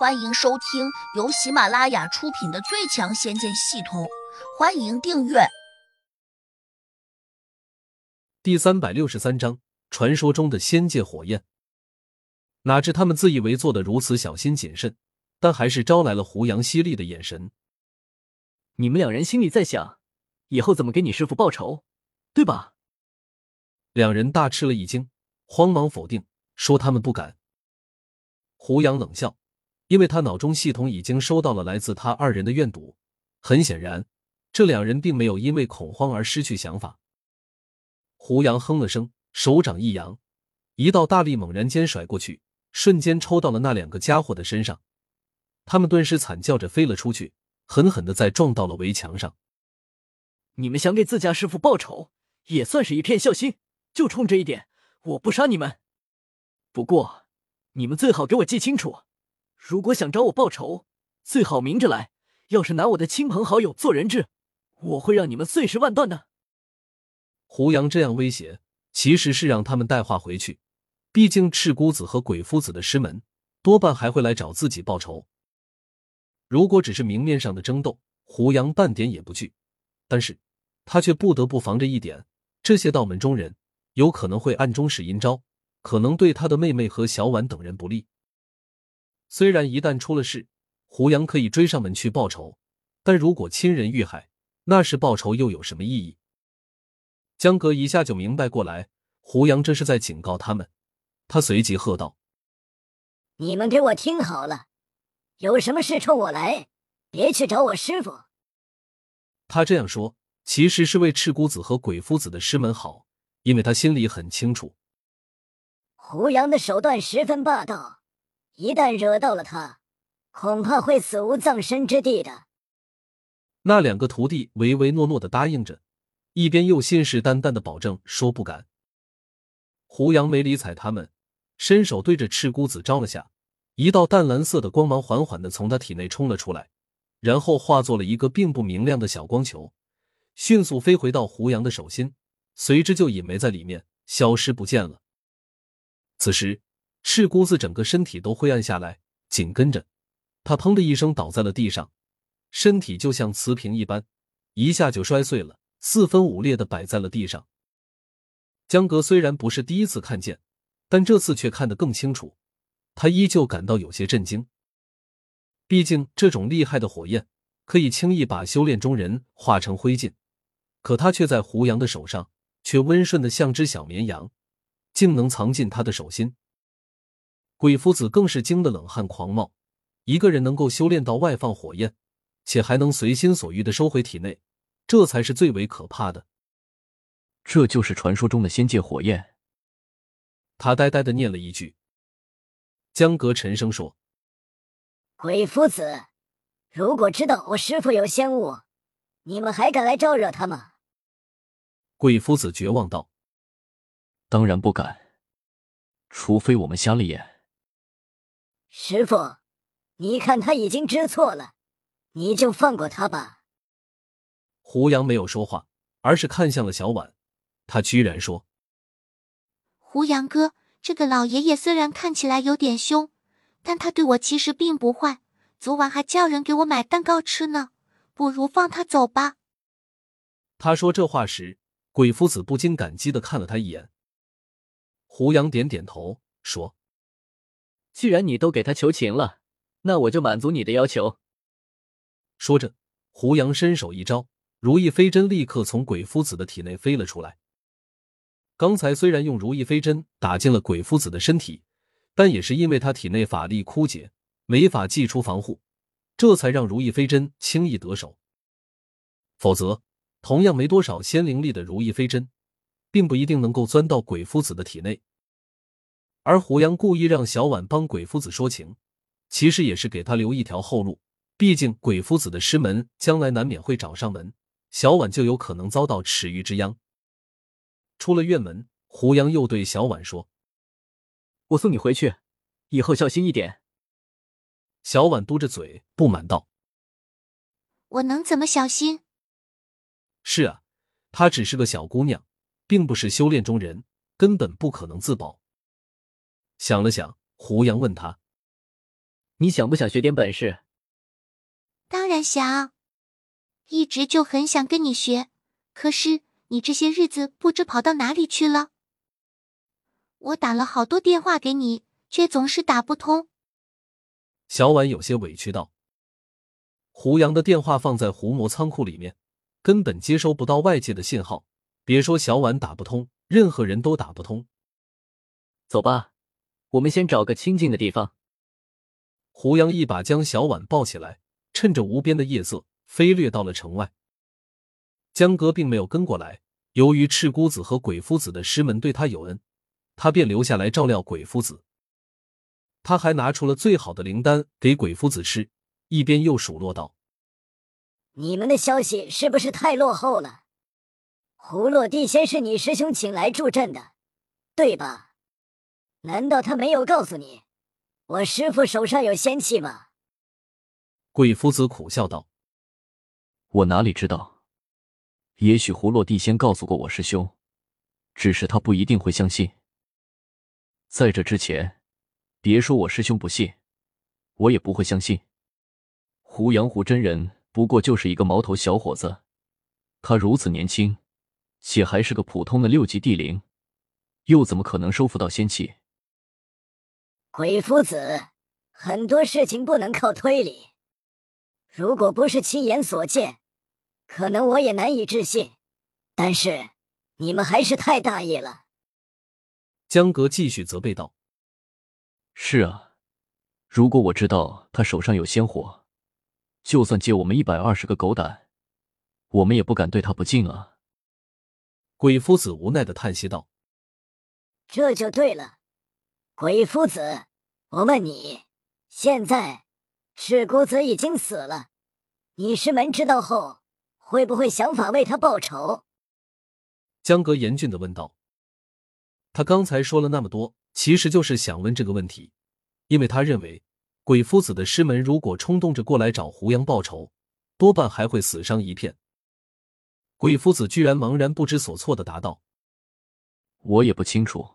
欢迎收听由喜马拉雅出品的《最强仙剑系统》，欢迎订阅。第三百六十三章：传说中的仙界火焰。哪知他们自以为做的如此小心谨慎，但还是招来了胡杨犀利的眼神。你们两人心里在想，以后怎么给你师傅报仇，对吧？两人大吃了一惊，慌忙否定，说他们不敢。胡杨冷笑。因为他脑中系统已经收到了来自他二人的怨毒，很显然，这两人并没有因为恐慌而失去想法。胡杨哼了声，手掌一扬，一道大力猛然间甩过去，瞬间抽到了那两个家伙的身上，他们顿时惨叫着飞了出去，狠狠的再撞到了围墙上。你们想给自家师傅报仇，也算是一片孝心，就冲这一点，我不杀你们。不过，你们最好给我记清楚。如果想找我报仇，最好明着来。要是拿我的亲朋好友做人质，我会让你们碎尸万段的。胡杨这样威胁，其实是让他们带话回去。毕竟赤姑子和鬼夫子的师门，多半还会来找自己报仇。如果只是明面上的争斗，胡杨半点也不惧。但是，他却不得不防着一点：这些道门中人有可能会暗中使阴招，可能对他的妹妹和小婉等人不利。虽然一旦出了事，胡杨可以追上门去报仇，但如果亲人遇害，那是报仇又有什么意义？江格一下就明白过来，胡杨这是在警告他们。他随即喝道：“你们给我听好了，有什么事冲我来，别去找我师傅。”他这样说，其实是为赤姑子和鬼夫子的师门好，因为他心里很清楚，胡杨的手段十分霸道。一旦惹到了他，恐怕会死无葬身之地的。那两个徒弟唯唯诺诺的答应着，一边又信誓旦旦的保证说不敢。胡杨没理睬他们，伸手对着赤姑子招了下，一道淡蓝色的光芒缓缓的从他体内冲了出来，然后化作了一个并不明亮的小光球，迅速飞回到胡杨的手心，随之就隐没在里面，消失不见了。此时。赤姑子整个身体都灰暗下来，紧跟着，他砰的一声倒在了地上，身体就像瓷瓶一般，一下就摔碎了，四分五裂的摆在了地上。江格虽然不是第一次看见，但这次却看得更清楚，他依旧感到有些震惊。毕竟这种厉害的火焰可以轻易把修炼中人化成灰烬，可他却在胡杨的手上，却温顺的像只小绵羊，竟能藏进他的手心。鬼夫子更是惊得冷汗狂冒，一个人能够修炼到外放火焰，且还能随心所欲的收回体内，这才是最为可怕的。这就是传说中的仙界火焰。他呆呆的念了一句。江阁沉声说：“鬼夫子，如果知道我师傅有仙物，你们还敢来招惹他吗？”鬼夫子绝望道：“当然不敢，除非我们瞎了眼。”师傅，你看他已经知错了，你就放过他吧。胡杨没有说话，而是看向了小婉。他居然说：“胡杨哥，这个老爷爷虽然看起来有点凶，但他对我其实并不坏。昨晚还叫人给我买蛋糕吃呢，不如放他走吧。”他说这话时，鬼夫子不禁感激的看了他一眼。胡杨点点头说。既然你都给他求情了，那我就满足你的要求。说着，胡杨伸手一招，如意飞针立刻从鬼夫子的体内飞了出来。刚才虽然用如意飞针打进了鬼夫子的身体，但也是因为他体内法力枯竭，没法祭出防护，这才让如意飞针轻易得手。否则，同样没多少仙灵力的如意飞针，并不一定能够钻到鬼夫子的体内。而胡杨故意让小婉帮鬼夫子说情，其实也是给他留一条后路。毕竟鬼夫子的师门将来难免会找上门，小婉就有可能遭到池鱼之殃。出了院门，胡杨又对小婉说：“我送你回去，以后小心一点。”小婉嘟着嘴不满道：“我能怎么小心？”是啊，她只是个小姑娘，并不是修炼中人，根本不可能自保。想了想，胡杨问他：“你想不想学点本事？当然想，一直就很想跟你学，可是你这些日子不知跑到哪里去了。我打了好多电话给你，却总是打不通。小婉有些委屈道：“胡杨的电话放在胡魔仓库里面，根本接收不到外界的信号。别说小婉打不通，任何人都打不通。”走吧，我们先找个清静的地方。胡杨一把将小婉抱起来，趁着无边的夜色，飞掠到了城外。江哥并没有跟过来，由于赤姑子和鬼夫子的师门对他有恩，他便留下来照料鬼夫子。他还拿出了最好的灵丹给鬼夫子吃，一边又数落道：“你们的消息是不是太落后了？胡落地仙是你师兄请来助阵的，对吧？”难道他没有告诉你，我师父手上有仙气吗？鬼夫子苦笑道：“我哪里知道？也许胡落地仙告诉过我师兄，只是他不一定会相信。在这之前，别说我师兄不信，我也不会相信。胡杨胡真人不过就是一个毛头小伙子，他如此年轻，且还是个普通的六级地灵，又怎么可能收服到仙气？”鬼夫子，很多事情不能靠推理，如果不是亲眼所见，可能我也难以置信。但是你们还是太大意了。江格继续责备道：“是啊，如果我知道他手上有仙火，就算借我们一百二十个狗胆，我们也不敢对他不敬啊。”鬼夫子无奈的叹息道：“这就对了。”鬼夫子，我问你，现在赤姑子已经死了，你师门知道后，会不会想法为他报仇？江格严峻的问道。他刚才说了那么多，其实就是想问这个问题，因为他认为鬼夫子的师门如果冲动着过来找胡杨报仇，多半还会死伤一片。鬼夫子居然茫然不知所措的答道：“我也不清楚。”